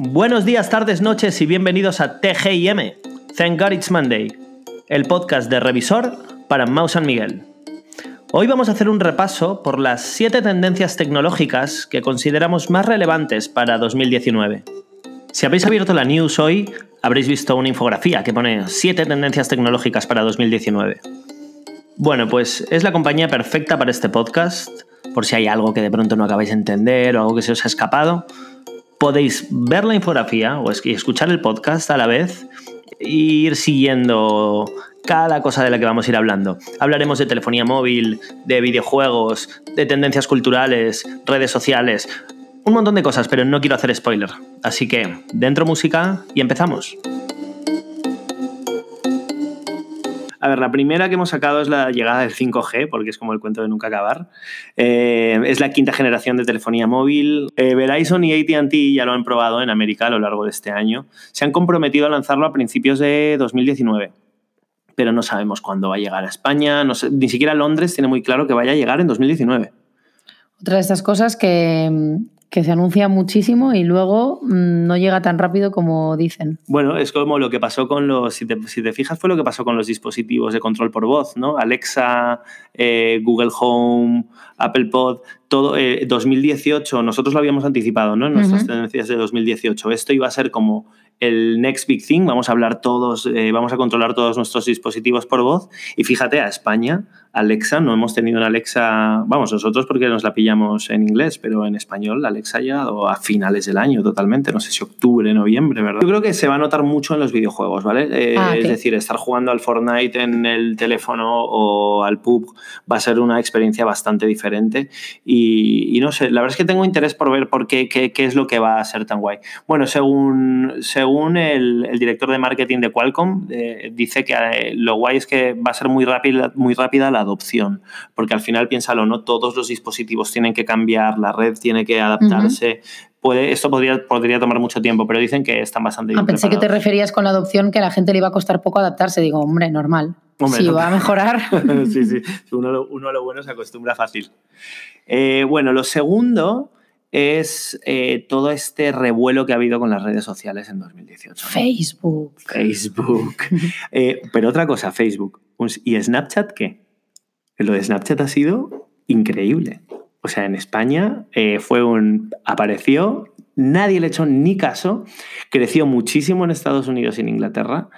Buenos días, tardes, noches y bienvenidos a TGIM, Thank God It's Monday, el podcast de revisor para Mau San Miguel. Hoy vamos a hacer un repaso por las 7 tendencias tecnológicas que consideramos más relevantes para 2019. Si habéis abierto la news hoy, habréis visto una infografía que pone 7 tendencias tecnológicas para 2019. Bueno, pues es la compañía perfecta para este podcast, por si hay algo que de pronto no acabáis de entender o algo que se os ha escapado. Podéis ver la infografía o escuchar el podcast a la vez e ir siguiendo cada cosa de la que vamos a ir hablando. Hablaremos de telefonía móvil, de videojuegos, de tendencias culturales, redes sociales, un montón de cosas, pero no quiero hacer spoiler. Así que, dentro música y empezamos. A ver, la primera que hemos sacado es la llegada del 5G, porque es como el cuento de nunca acabar. Eh, es la quinta generación de telefonía móvil. Eh, Verizon y ATT ya lo han probado en América a lo largo de este año. Se han comprometido a lanzarlo a principios de 2019 pero no sabemos cuándo va a llegar a España. ni siquiera Londres tiene muy claro que vaya a llegar en 2019. Otra de estas cosas que, que se anuncia muchísimo y luego mm, no llega tan rápido como dicen. Bueno, es como lo que pasó con los, si te, fijas, fue lo que pasó con los dispositivos de control por voz, ¿no? Alexa, eh, Google Home, Apple Pod, todo 2018, eh, nosotros lo habíamos anticipado, ¿no? En nuestras tendencias de 2018. Esto iba a ser como el next big thing, vamos a hablar todos, eh, vamos a controlar todos nuestros dispositivos por voz. Y fíjate, a España, Alexa, no hemos tenido una Alexa, vamos, nosotros porque nos la pillamos en inglés, pero en español la Alexa ha llegado a finales del año totalmente, no sé si octubre, noviembre, ¿verdad? Yo creo que se va a notar mucho en los videojuegos, ¿vale? Eh, ah, es decir, estar jugando al Fortnite en el teléfono o al pub va a ser una experiencia bastante diferente. Y, no sé, la verdad es que tengo interés por ver por qué, qué, qué es lo que va a ser tan guay. Bueno, según, según el, director de marketing de Qualcomm, eh, dice que eh, lo guay es que va a ser muy rápida, muy rápida la adopción, porque al final, piénsalo, no todos los dispositivos tienen que cambiar, la red tiene que adaptarse. Puede, esto podría, podría tomar mucho tiempo, pero dicen que están bastante bien. Ah, pensé que te referías con la adopción que a la gente le iba a costar poco adaptarse. Digo, hombre, normal. si va a mejorar. sí, sí. Uno, uno, a lo bueno se acostumbra fácil. Eh, bueno, lo segundo es eh, todo este revuelo que ha habido con las redes sociales en 2018. Facebook. Facebook. Eh, pero otra cosa, Facebook. ¿Y Snapchat qué? Lo de Snapchat ha sido increíble. O sea, en España eh, fue un. apareció, nadie le echó ni caso, creció muchísimo en Estados Unidos y en Inglaterra,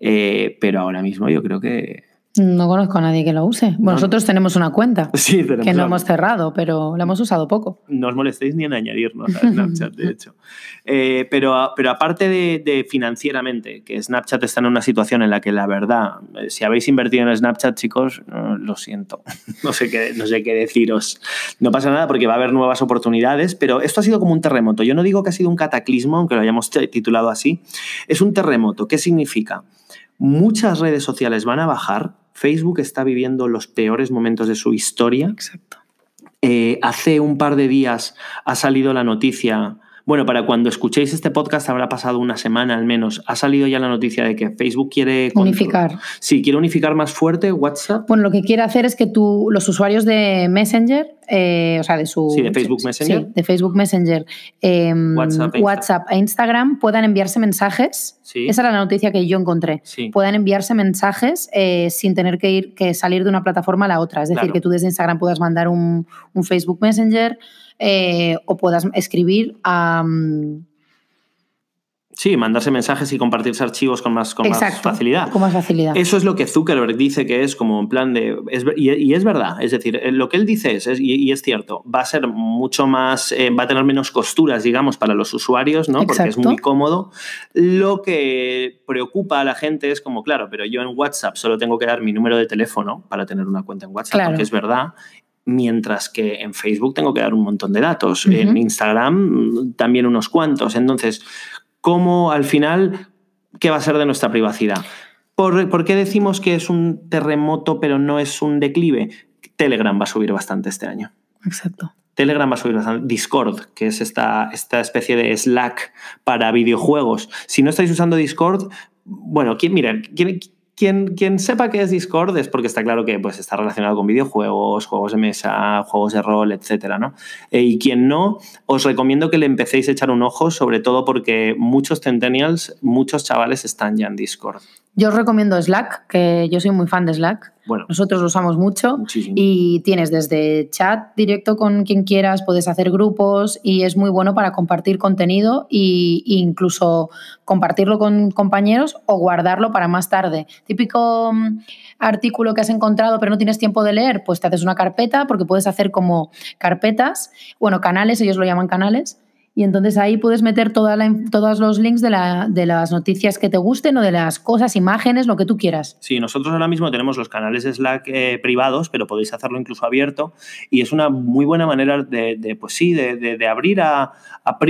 pero ahora mismo yo creo que no conozco a nadie que lo use. Bueno, nosotros tenemos una cuenta que no hemos cerrado, pero la hemos usado poco. No os molestéis ni en añadirnos a Snapchat, de hecho. Eh, pero, pero aparte de, financieramente, que Snapchat está en una situación en la que la verdad, eh, si habéis invertido en Snapchat, chicos, lo siento. No sé, qué, no sé qué deciros. No pasa nada porque va a haber nuevas oportunidades, pero esto ha sido como un terremoto. Yo no digo que ha sido un cataclismo, aunque lo hayamos titulado así. Es un terremoto. ¿Qué significa? Muchas redes sociales van a bajar Facebook está viviendo los peores momentos de su historia. Exacto. Eh, hace un par de días ha salido la noticia bueno, para cuando escuchéis este podcast habrá pasado una semana al menos. Ha salido ya la noticia de que Facebook quiere... Unificar. Sí, quiere unificar más fuerte WhatsApp. Bueno, lo que quiere hacer es que tú, los usuarios de Messenger, eh, o sea, de su... Sí, de Facebook Messenger. Sí, de Facebook Messenger, em, WhatsApp, e Instagram puedan enviarse mensajes. Sí. Esa era la noticia que yo encontré. Sí. Puedan enviarse mensajes eh, sin tener que, ir, que salir de una plataforma a la otra. Es decir, que tú desde Instagram puedas mandar un, un Facebook Messenger eh, o puedas escribir a... Sí, mandarse mensajes y compartirse archivos con más, con más facilidad. Con más facilidad. Eso es lo que Zuckerberg dice que es como en plan de. y, es verdad. Es decir, eh, lo que él dice es, y, es cierto, va a ser mucho más. Eh, va a tener menos costuras, digamos, para los usuarios, ¿no? Porque es muy cómodo. Lo que preocupa a la gente es como, claro, pero yo en WhatsApp solo tengo que dar mi número de teléfono para tener una cuenta en WhatsApp, porque es verdad mientras que en Facebook tengo que dar un montón de datos, en Instagram también unos cuantos. Entonces, ¿cómo al final, qué va a ser de nuestra privacidad? ¿Por, qué decimos que es un terremoto pero no es un declive? Telegram va a subir bastante este año. Exacto. Telegram va a subir bastante. Discord, que es esta, esta especie de Slack para videojuegos. Si no estáis usando Discord, bueno, ¿quién, mira, ¿quién, quien, sepa qué es Discord es porque está claro que pues, está relacionado con videojuegos, juegos de mesa, juegos de rol, etcétera, ¿no? Eh, y quien no, os recomiendo que le empecéis a echar un ojo, sobre todo porque muchos centennials, muchos chavales están ya en Discord. Yo os recomiendo Slack, que yo soy muy fan de Slack. Bueno, Nosotros lo usamos mucho. Y tienes desde chat directo con quien quieras, puedes hacer grupos y es muy bueno para compartir contenido e incluso compartirlo con compañeros o guardarlo para más tarde. Típico mm, artículo que has encontrado pero no tienes tiempo de leer, pues te haces una carpeta porque puedes hacer como carpetas, bueno, canales, ellos lo llaman canales y entonces ahí puedes meter toda todos los links de, la, de, las noticias que te gusten o de las cosas, imágenes, lo que tú quieras. Sí, nosotros ahora mismo tenemos los canales de Slack eh, privados, pero podéis hacerlo incluso abierto y es una muy buena manera de, pues sí, de, abrir a,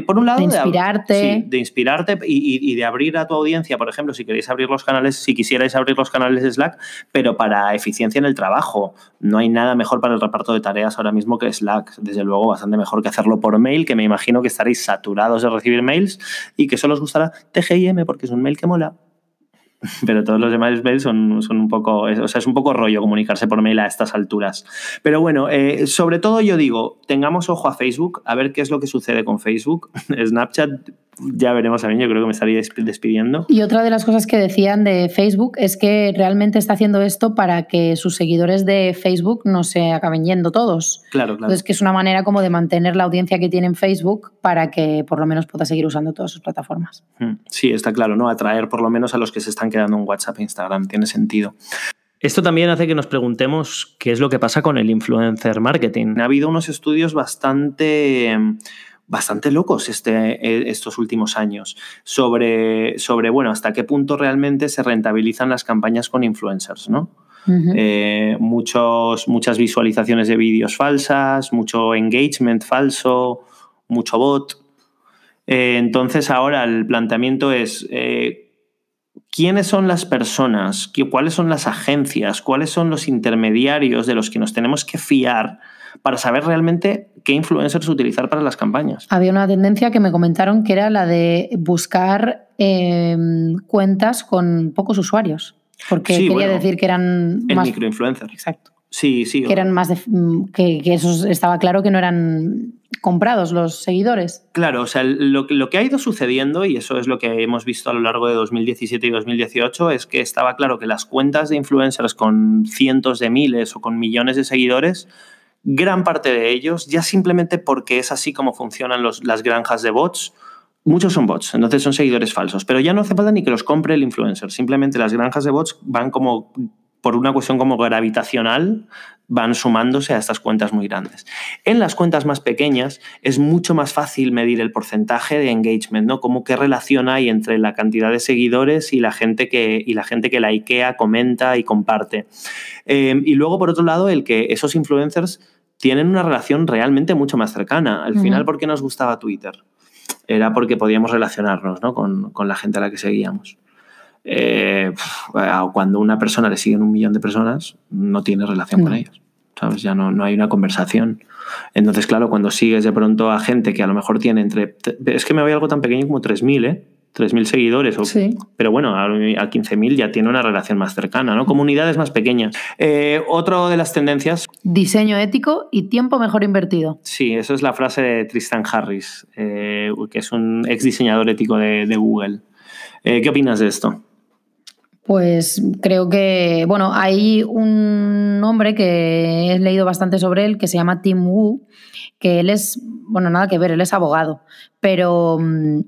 por un lado, de inspirarte. De, inspirarte y, de abrir a tu audiencia, por ejemplo, si queréis abrir los canales, si quisierais abrir los canales de Slack, pero para eficiencia en el trabajo. No hay nada mejor para el reparto de tareas ahora mismo que Slack. Desde luego, bastante mejor que hacerlo por mail, que me imagino que estaréis saturados de recibir mails y que solo os gustará TGIM porque es un mail que mola. Pero todos los demás mails son, son un poco, o sea, es un poco rollo comunicarse por mail a estas alturas. Pero bueno, eh, sobre todo yo digo, tengamos ojo a Facebook, a ver qué es lo que sucede con Facebook. Snapchat ya veremos a mí, yo creo que me estaría despidiendo. Y otra de las cosas que decían de Facebook es que realmente está haciendo esto para que sus seguidores de Facebook no se acaben yendo todos. Claro, claro. Entonces, que es una manera como de mantener la audiencia que tiene en Facebook para que por lo menos pueda seguir usando todas sus plataformas. Mm, sí, está claro, ¿no? Atraer por lo menos a los que se están quedando en WhatsApp e Instagram, tiene sentido. Esto también hace que nos preguntemos qué es lo que pasa con el influencer marketing. Ha habido unos estudios bastante bastante locos este, e, estos últimos años sobre, sobre, bueno, hasta qué punto realmente se rentabilizan las campañas con influencers, ¿no? Eh, muchos, muchas visualizaciones de vídeos falsas, mucho engagement falso, mucho bot. Eh, entonces ahora el planteamiento es, eh, ¿quiénes son las personas? ¿Cuáles son las agencias? ¿Cuáles son los intermediarios de los que nos tenemos que fiar para saber realmente qué influencers utilizar para las campañas. Había una tendencia que me comentaron que era la de buscar em, cuentas con pocos usuarios, porque quería decir que eran... El microinfluencer. Exacto. Sí, sí. Que eran más que, eso estaba claro que no eran comprados los seguidores. Claro, o sea, lo, que ha ido sucediendo, y eso es lo que hemos visto a lo largo de 2017 y 2018, es que estaba claro que las cuentas de influencers con cientos de miles o con millones de seguidores gran parte de ellos, ya simplemente porque es así como funcionan las granjas de bots, muchos son bots, entonces son seguidores falsos, pero ya no hace falta ni que los compre el influencer, simplemente las granjas de bots van como por una cuestión como gravitacional, van sumándose a estas cuentas muy grandes. En las cuentas más pequeñas es mucho más fácil medir el porcentaje de engagement, ¿no? Como qué relación hay entre la cantidad de seguidores y la gente que, y la gente que likea, comenta y comparte. Eh, y luego, por otro lado, el que esos influencers tienen una relación realmente mucho más cercana. Al final, ¿por qué nos gustaba Twitter? Era porque podíamos relacionarnos ¿no? con, con la gente a la que seguíamos. Eh, cuando una persona le siguen un millón de personas, no tiene relación con ellos. ¿Sabes? Ya no, no hay una conversación. Entonces, claro, cuando sigues de pronto a gente que a lo mejor tiene entre. Es que me voy a algo tan pequeño como 3.000, ¿eh? 3.000 seguidores. O, Pero bueno, a, 15.000 ya tiene una relación más cercana, ¿no? Comunidades más pequeñas. Eh, otro de las tendencias. Diseño ético y tiempo mejor invertido. Sí, eso es la frase de Tristan Harris, eh, que es un ex diseñador ético de, de Google. ¿Qué opinas de esto? Pues creo que, bueno, hay un hombre que he leído bastante sobre él que se llama Tim Wu, que él es, bueno, nada que ver, él es abogado, pero mm,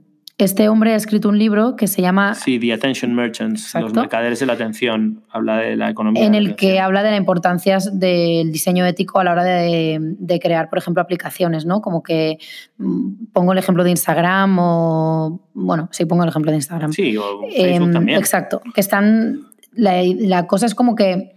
este hombre ha escrito un libro que se llama... Sí, The Attention Merchants, los mercaderes de la atención, habla de la economía. En el que habla de la importancia del diseño ético a la hora de, crear, por ejemplo, aplicaciones, ¿no? Como que mm, pongo el ejemplo de Instagram o... Bueno, sí, pongo el ejemplo de Instagram. Sí, o Facebook em, también. Exacto, que están... la cosa es como que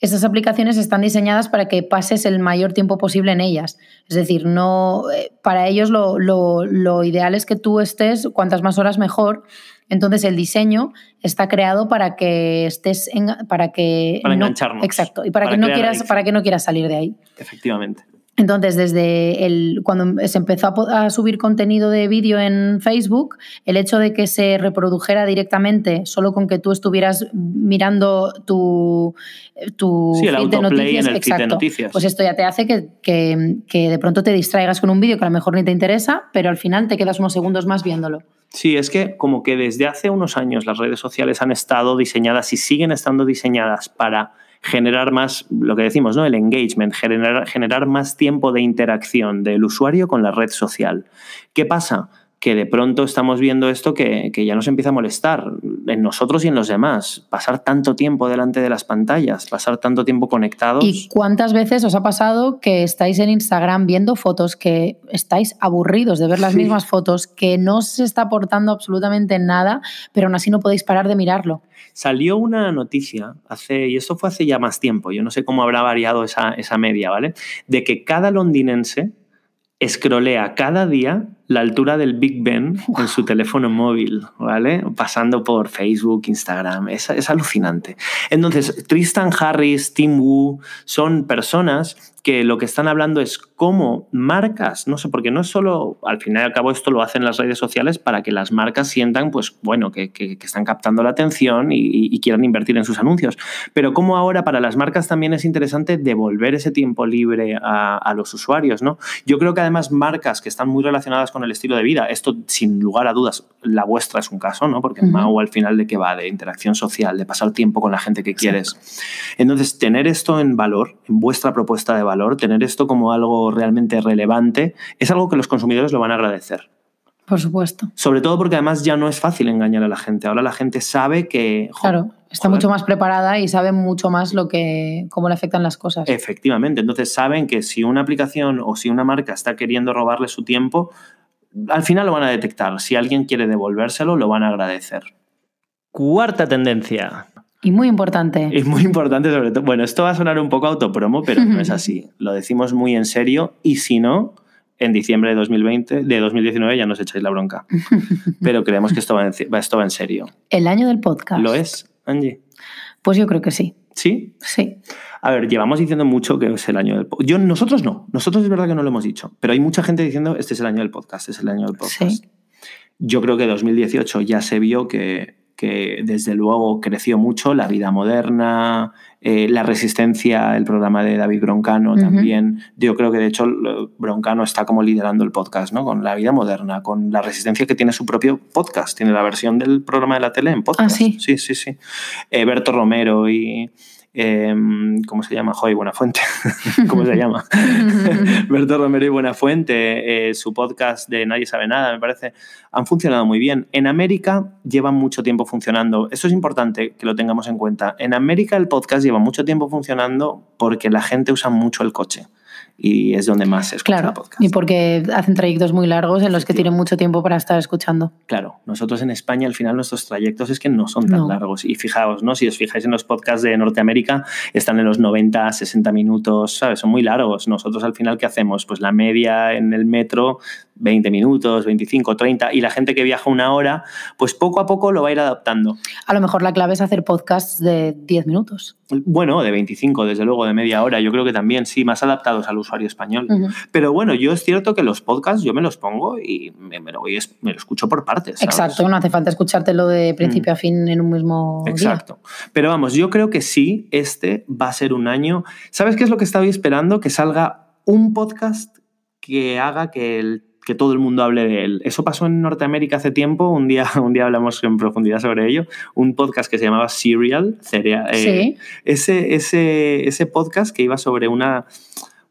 estas aplicaciones están diseñadas para que pases el mayor tiempo posible en ellas. Es decir, no, eh, para ellos lo, ideal es que tú estés cuantas más horas mejor. Entonces el diseño está creado para que estés en, para que para engancharnos. Exacto, y para, que no quieras para que no quieras salir de ahí. Efectivamente. Entonces, desde el, cuando se empezó a, subir contenido de vídeo en Facebook, el hecho de que se reprodujera directamente solo con que tú estuvieras mirando tu, tu feed, de noticias, exacto, de noticias, pues esto ya te hace que, que, de pronto te distraigas con un vídeo que a lo mejor ni te interesa, pero al final te quedas unos segundos más viéndolo. Sí, es que como que desde hace unos años las redes sociales han estado diseñadas y siguen estando diseñadas para generar más, lo que decimos, ¿no? El engagement, generar, generar más tiempo de interacción del usuario con la red social. ¿Qué pasa? Que de pronto estamos viendo esto que, ya nos empieza a molestar en nosotros y en los demás. Pasar tanto tiempo delante de las pantallas, pasar tanto tiempo conectados. ¿Y cuántas veces os ha pasado que estáis en Instagram viendo fotos, que estáis aburridos de ver las mismas fotos, que no se está aportando absolutamente nada, pero aún así no podéis parar de mirarlo? Salió una noticia hace, y esto fue hace ya más tiempo, yo no sé cómo habrá variado esa, esa media, ¿vale? De que cada londinense escrolea cada día la altura del Big Ben en su teléfono móvil, ¿vale? Pasando por Facebook, Instagram. Es, es alucinante. Entonces, Tristan Harris, Tim Wu, son personas que lo que están hablando es cómo marcas, no sé, porque no es solo, al final y al cabo esto lo hacen las redes sociales para que las marcas sientan, pues bueno, que, están captando la atención y, quieran invertir en sus anuncios, pero cómo ahora para las marcas también es interesante devolver ese tiempo libre a, los usuarios, ¿no? Yo creo que además marcas que están muy relacionadas con el estilo de vida, esto sin lugar a dudas, la vuestra es un caso, ¿no? Porque Mau al final de qué va, de interacción social, de pasar tiempo con la gente que quieres. Entonces, tener esto en valor, en vuestra propuesta de valor, tener esto como algo realmente relevante, es algo que los consumidores lo van a agradecer. Por supuesto. Sobre todo porque además ya no es fácil engañar a la gente. Ahora la gente sabe que. claro, está mucho más preparada y sabe mucho más lo que, cómo le afectan las cosas. Efectivamente. Entonces saben que si una aplicación o si una marca está queriendo robarle su tiempo, al final lo van a detectar. Si alguien quiere devolvérselo, lo van a agradecer. Cuarta tendencia. Y muy importante. Y muy importante sobre todo. Bueno, esto va a sonar un poco autopromo, pero no es así. Lo decimos muy en serio y si no, en diciembre de 2020, de 2019 ya nos echáis la bronca. Pero creemos que esto va, en, esto va en serio. El año del podcast. ¿Lo es, Angie? Pues yo creo que sí. ¿Sí? Sí. A ver, llevamos diciendo mucho que es el año del podcast. Yo, nosotros no. Nosotros es verdad que no lo hemos dicho. Pero hay mucha gente diciendo este es el año del podcast, es el año del podcast. Sí. Yo creo que 2018 ya se vio que que desde luego creció mucho, la vida moderna, eh, la resistencia, el programa de David Broncano también. Yo creo que de hecho Broncano está como liderando el podcast, ¿no? Con la vida moderna, con la resistencia que tiene su propio podcast. Tiene la versión del programa de la tele en podcast. Ah, sí. Sí, sí, sí. Eh, Berto Romero y Em, ¿cómo se llama? Joy Buenafuente, ¿cómo se llama? Berto Romero y Buenafuente, eh, su podcast de Nadie sabe nada, me parece, han funcionado muy bien. En América llevan mucho tiempo funcionando. Eso es importante que lo tengamos en cuenta. En América el podcast lleva mucho tiempo funcionando porque la gente usa mucho el coche y es donde más se escucha claro, podcast. Y porque hacen trayectos muy largos en los que tienen mucho tiempo para estar escuchando. Claro, nosotros en España al final nuestros trayectos es que no son tan largos. Y fijaos, ¿no? si os fijáis en los podcasts de Norteamérica, están en los 90, 60 minutos, ¿sabes? Son muy largos. Nosotros al final, ¿qué hacemos? Pues la media en el metro 20 minutos, 25, 30, y la gente que viaja una hora, pues poco a poco lo va a ir adaptando. A lo mejor la clave es hacer podcasts de 10 minutos. Bueno, de 25, desde luego, de media hora, yo creo que también, sí, más adaptados al usuario español. Pero bueno, yo es cierto que los podcasts yo me los pongo y me, lo, me lo, escucho por partes. Exacto, no hace falta escuchártelo de principio a mm. fin en un mismo Exacto. Pero vamos, yo creo que sí, este va a ser un año. ¿Sabes qué es lo que estaba esperando? Que salga un podcast que haga que el que todo el mundo hable de él. Eso pasó en Norteamérica hace tiempo, un día, un día hablamos en profundidad sobre ello, un podcast que se llamaba Serial, cereal, eh, ese, ese, ese podcast que iba sobre una,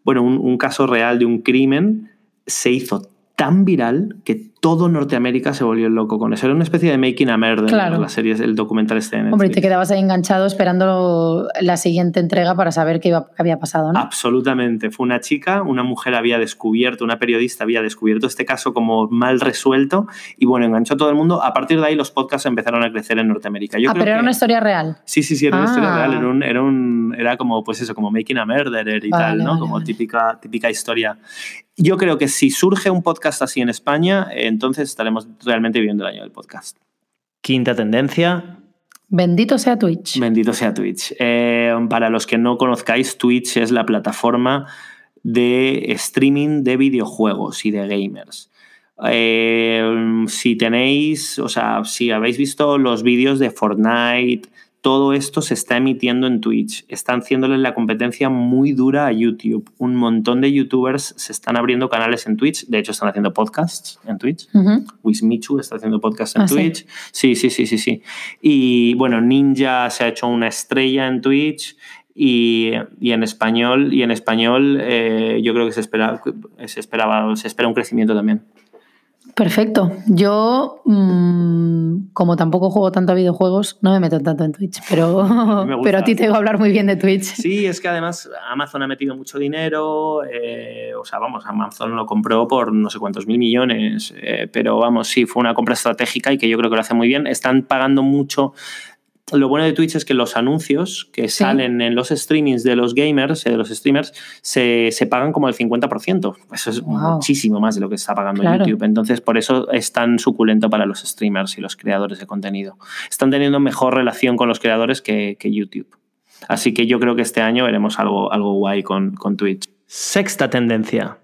bueno, un, un caso real de un crimen, se hizo tan viral que todo Norteamérica se volvió loco con eso. Era una especie de Making a Murder, la serie, el documental este. Hombre, y te quedabas ahí enganchado esperando la siguiente entrega para saber qué, había pasado, ¿no? Absolutamente. Fue una chica, una mujer había descubierto, una periodista había descubierto este caso como mal resuelto y bueno, enganchó a todo el mundo. A partir de ahí los podcasts empezaron a crecer en Norteamérica. ah, pero era una historia real. Sí, sí, sí, era una historia real. Era, un, era, un, era, como, pues eso, como Making a Murderer y tal, ¿no? como típica, típica historia. Yo creo que si surge un podcast así en España, entonces estaremos realmente viviendo el año del podcast. Quinta tendencia. Bendito sea Twitch. Bendito sea Twitch. Eh, para los que no conozcáis, Twitch es la plataforma de streaming de videojuegos y de gamers. Eh, si tenéis, o sea, si habéis visto los vídeos de Fortnite, todo esto se está emitiendo en Twitch. Están haciéndole la competencia muy dura a YouTube. Un montón de youtubers se están abriendo canales en Twitch. De hecho, están haciendo podcasts en Twitch. Wismichu está haciendo podcasts en ah, Twitch. ¿sí? sí, sí, sí, sí, Y bueno, Ninja se ha hecho una estrella en Twitch. Y, en español, y en español eh, yo creo que se, espera, se, esperaba, se espera un crecimiento también. Perfecto. Yo, mm, como tampoco juego tanto a videojuegos, no me meto tanto en Twitch, pero, pero a ti te a hablar muy bien de Twitch. Sí, es que además Amazon ha metido mucho dinero, eh, o sea, vamos, Amazon lo compró por no sé cuántos mil millones, eh, pero vamos, sí, fue una compra estratégica y que yo creo que lo hace muy bien. Están pagando mucho lo bueno de Twitch es que los anuncios que salen en los streamings de los gamers, de los streamers, se, pagan como el 50%. Eso es muchísimo más de lo que está pagando YouTube. Entonces, por eso es tan suculento para los streamers y los creadores de contenido. Están teniendo mejor relación con los creadores que, YouTube. Así que yo creo que este año veremos algo, algo guay con, con Twitch. Sexta tendencia.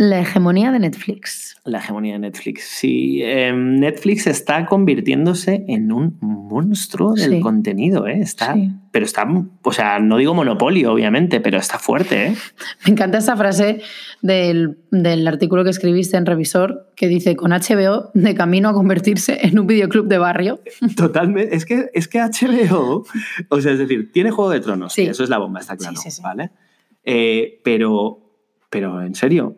La hegemonía de Netflix. La hegemonía de Netflix. Sí, em, Netflix está convirtiéndose en un monstruo del contenido, ¿eh? Está, Pero está, o sea, no digo monopolio, obviamente, pero está fuerte, ¿eh? Me encanta esa frase del, del, artículo que escribiste en Revisor que dice con HBO de camino a convertirse en un videoclub de barrio. Totalmente. Es que, es que HBO, o sea, es decir, tiene Juego de Tronos, sí. eso es la bomba, está claro, ¿vale? Eh, pero, pero en serio,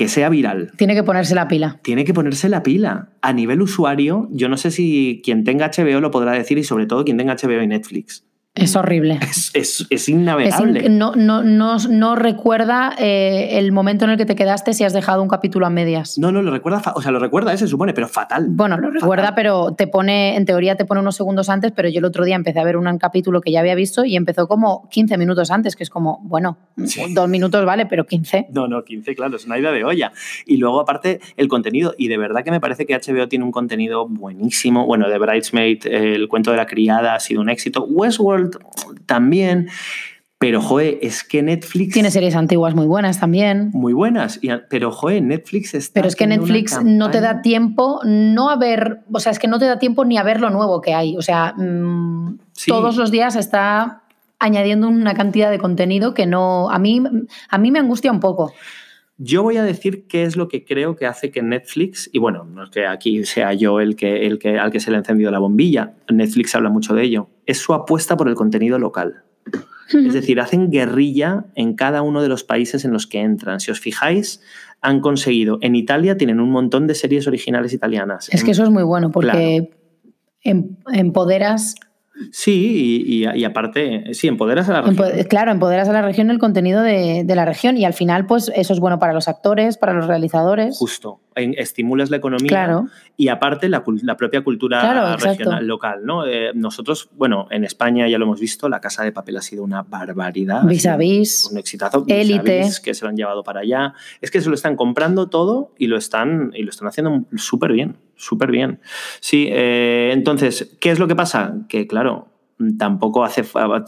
que sea viral. Tiene que ponerse la pila. Tiene que ponerse la pila. A nivel usuario, yo no sé si quien tenga HBO lo podrá decir y sobre todo quien tenga HBO y Netflix. Es horrible. Es, es, innavegable. no, no, no, no, recuerda eh, el momento en el que te quedaste si has dejado un capítulo a medias. No, no, lo recuerda, o sea, lo recuerda, se supone, pero fatal. Bueno, lo recuerda, pero te pone, en teoría te pone unos segundos antes, pero yo el otro día empecé a ver un capítulo que ya había visto y empezó como 15 minutos antes, que es como, bueno, dos minutos vale, pero 15. No, no, 15, claro, es una idea de olla. Y luego, aparte, el contenido, y de verdad que me parece que HBO tiene un contenido buenísimo. Bueno, de Bridesmaid, el cuento de la criada ha sido un éxito. Westworld también. Pero, joe, es que Netflix. Tiene series antiguas muy buenas también. Muy buenas. pero, joe, Netflix está. Pero es que Netflix no te da tiempo no a ver. O sea, es que no te da tiempo ni a ver lo nuevo que hay. O sea, mm, todos los días está añadiendo una cantidad de contenido que no. A mí, a mí me angustia un poco. Yo voy a decir qué es lo que creo que hace que Netflix, y bueno, no es que aquí sea yo el que, el que, al que se le ha encendido la bombilla, Netflix habla mucho de ello, es su apuesta por el contenido local. Es decir, hacen guerrilla en cada uno de los países en los que entran. Si os fijáis, han conseguido, en Italia tienen un montón de series originales italianas. Es que eso es muy bueno porque em, empoderas Sí, y, aparte, sí, empoderas a la región. claro, empoderas a la región el contenido de, la región y al final, pues eso es bueno para los actores, para los realizadores. Justo, estimulas la economía y aparte la, propia cultura regional, local. ¿no? Eh, nosotros, bueno, en España ya lo hemos visto, la Casa de Papel ha sido una barbaridad. Vis a vis. Un exitazo. Élite. Que se lo han llevado para allá. Es que se lo están comprando todo y lo están, y lo están haciendo súper bien súper bien. Sí, eh, entonces, ¿qué es lo que pasa? Que claro, tampoco hace,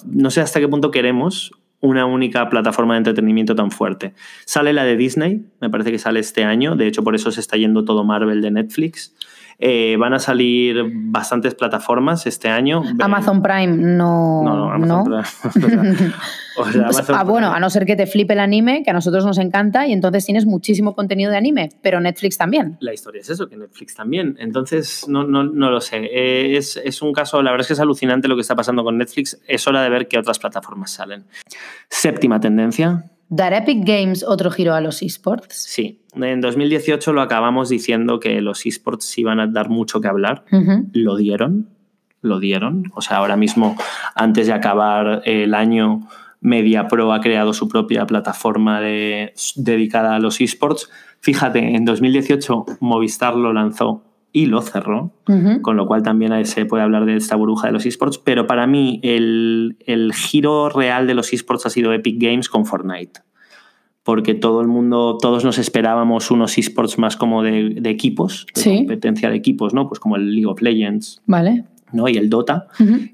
no sé hasta qué punto queremos una única plataforma de entretenimiento tan fuerte. Sale la de Disney, me parece que sale este año, de hecho por eso se está yendo todo Marvel de Netflix. Eh, van a salir bastantes plataformas este año. Amazon Prime no. No, no Amazon Prime. ah, bueno, a no ser que te flipe el anime, que a nosotros nos encanta, y entonces tienes muchísimo contenido de anime, pero Netflix también. La historia es eso, que Netflix también. Entonces, no, no, no lo sé. Eh, es, es, un caso, la verdad es que es alucinante lo que está pasando con Netflix. Es hora de ver qué otras plataformas salen. Séptima tendencia. ¿Dar Epic Games otro giro a los esports? Sí, en 2018 lo acabamos diciendo que los esports iban a dar mucho que hablar. Lo dieron, lo dieron. O sea, ahora mismo, antes de acabar el año, MediaPro ha creado su propia plataforma dedicada a los esports. Fíjate, en 2018 Movistar lo lanzó y lo cerró, con lo cual también se puede hablar de esta burbuja de los esports, pero para mí el, giro real de los esports ha sido Epic Games con Fortnite, porque todo el mundo, todos nos esperábamos unos esports más como de, equipos, de competencia de equipos, ¿no? Pues como el League of Legends. Vale ¿no? y el Dota.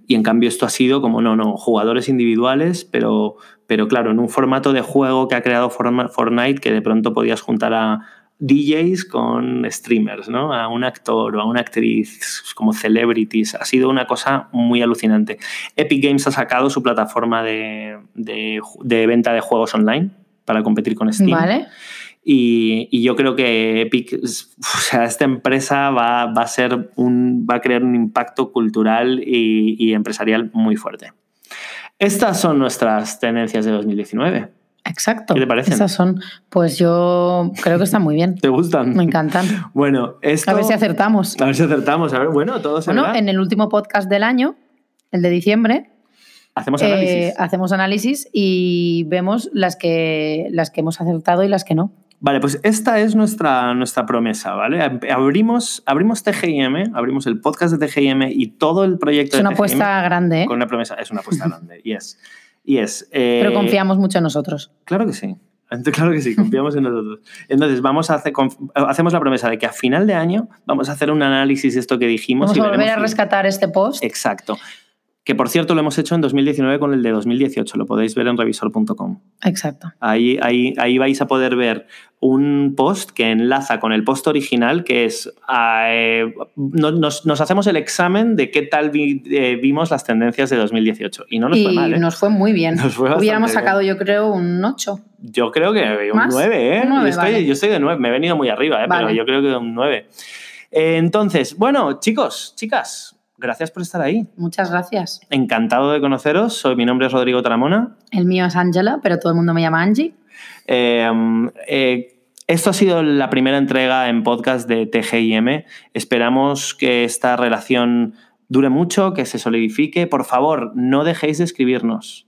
Y en cambio esto ha sido como, no, no, jugadores individuales, pero, pero claro, en un formato de juego que ha creado Fortnite que de pronto podías juntar a DJs con streamers, ¿no? A un actor o a una actriz como celebrities. Ha sido una cosa muy alucinante. Epic Games ha sacado su plataforma de, de, venta de juegos online para competir con Steam. Vale. Y, yo creo que Epic, o sea, esta empresa va, va, a ser un, va a crear un impacto cultural y, y empresarial muy fuerte. Estas son nuestras tendencias de 2019. Exacto. ¿Qué te parecen? Esas son, pues yo creo que están muy bien. ¿Te gustan? Me encantan. Bueno, esto... A ver si acertamos. A ver si acertamos. A ver, bueno, todo se Bueno, en el último podcast del año, el de diciembre, hacemos análisis. Eh, hacemos análisis y vemos las que, las que hemos acertado y las que no. Vale, pues esta es nuestra, nuestra promesa, ¿vale? Abrimos, abrimos TGIM, abrimos el podcast de TGIM y todo el proyecto es una apuesta grande, ¿eh? Con una promesa, es una apuesta grande, yes. Y es... Eh, Pero confiamos mucho en nosotros. Claro que sí. Claro que sí, confiamos en nosotros. Entonces, vamos a hacer, hacemos la promesa de que a final de año vamos a hacer un análisis de esto que dijimos. Vamos a volver a rescatar este post. Exacto que por cierto lo hemos hecho en 2019 con el de 2018, lo podéis ver en revisor.com. Exacto. Ahí, ahí, ahí, vais a poder ver un post que enlaza con el post original, que es, eh, nos, hacemos el examen de qué tal eh, vimos las tendencias de 2018. Y no nos fue mal. ¿eh? Nos fue muy bien. Hubiéramos sacado yo creo un 8. Yo creo que un 9, ¿eh? yo, estoy, de 9, me he venido muy arriba, pero yo creo que un 9. entonces, bueno, chicos, chicas, gracias por estar ahí. Muchas gracias. Encantado de conoceros. Soy, mi nombre es Rodrigo Taramona. El mío es Ángela, pero todo el mundo me llama Angie. Eh, eh, esto ha sido la primera entrega en podcast de TGIM. Esperamos que esta relación dure mucho, que se solidifique. Por favor, no dejéis de escribirnos.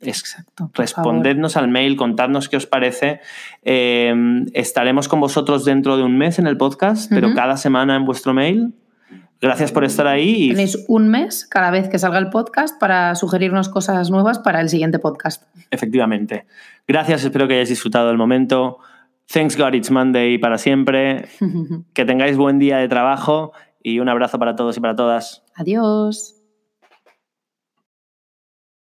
Exacto. Respondednos al mail, contadnos qué os parece. Eh, estaremos con vosotros dentro de un mes en el podcast, pero cada semana en vuestro mail. Gracias por estar ahí. Tenéis un mes cada vez que salga el podcast para sugerirnos cosas nuevas para el siguiente podcast. Efectivamente. Gracias, espero que hayáis disfrutado del momento. Thanks God it's Monday para siempre. que tengáis buen día de trabajo y un abrazo para todos y para todas. Adiós.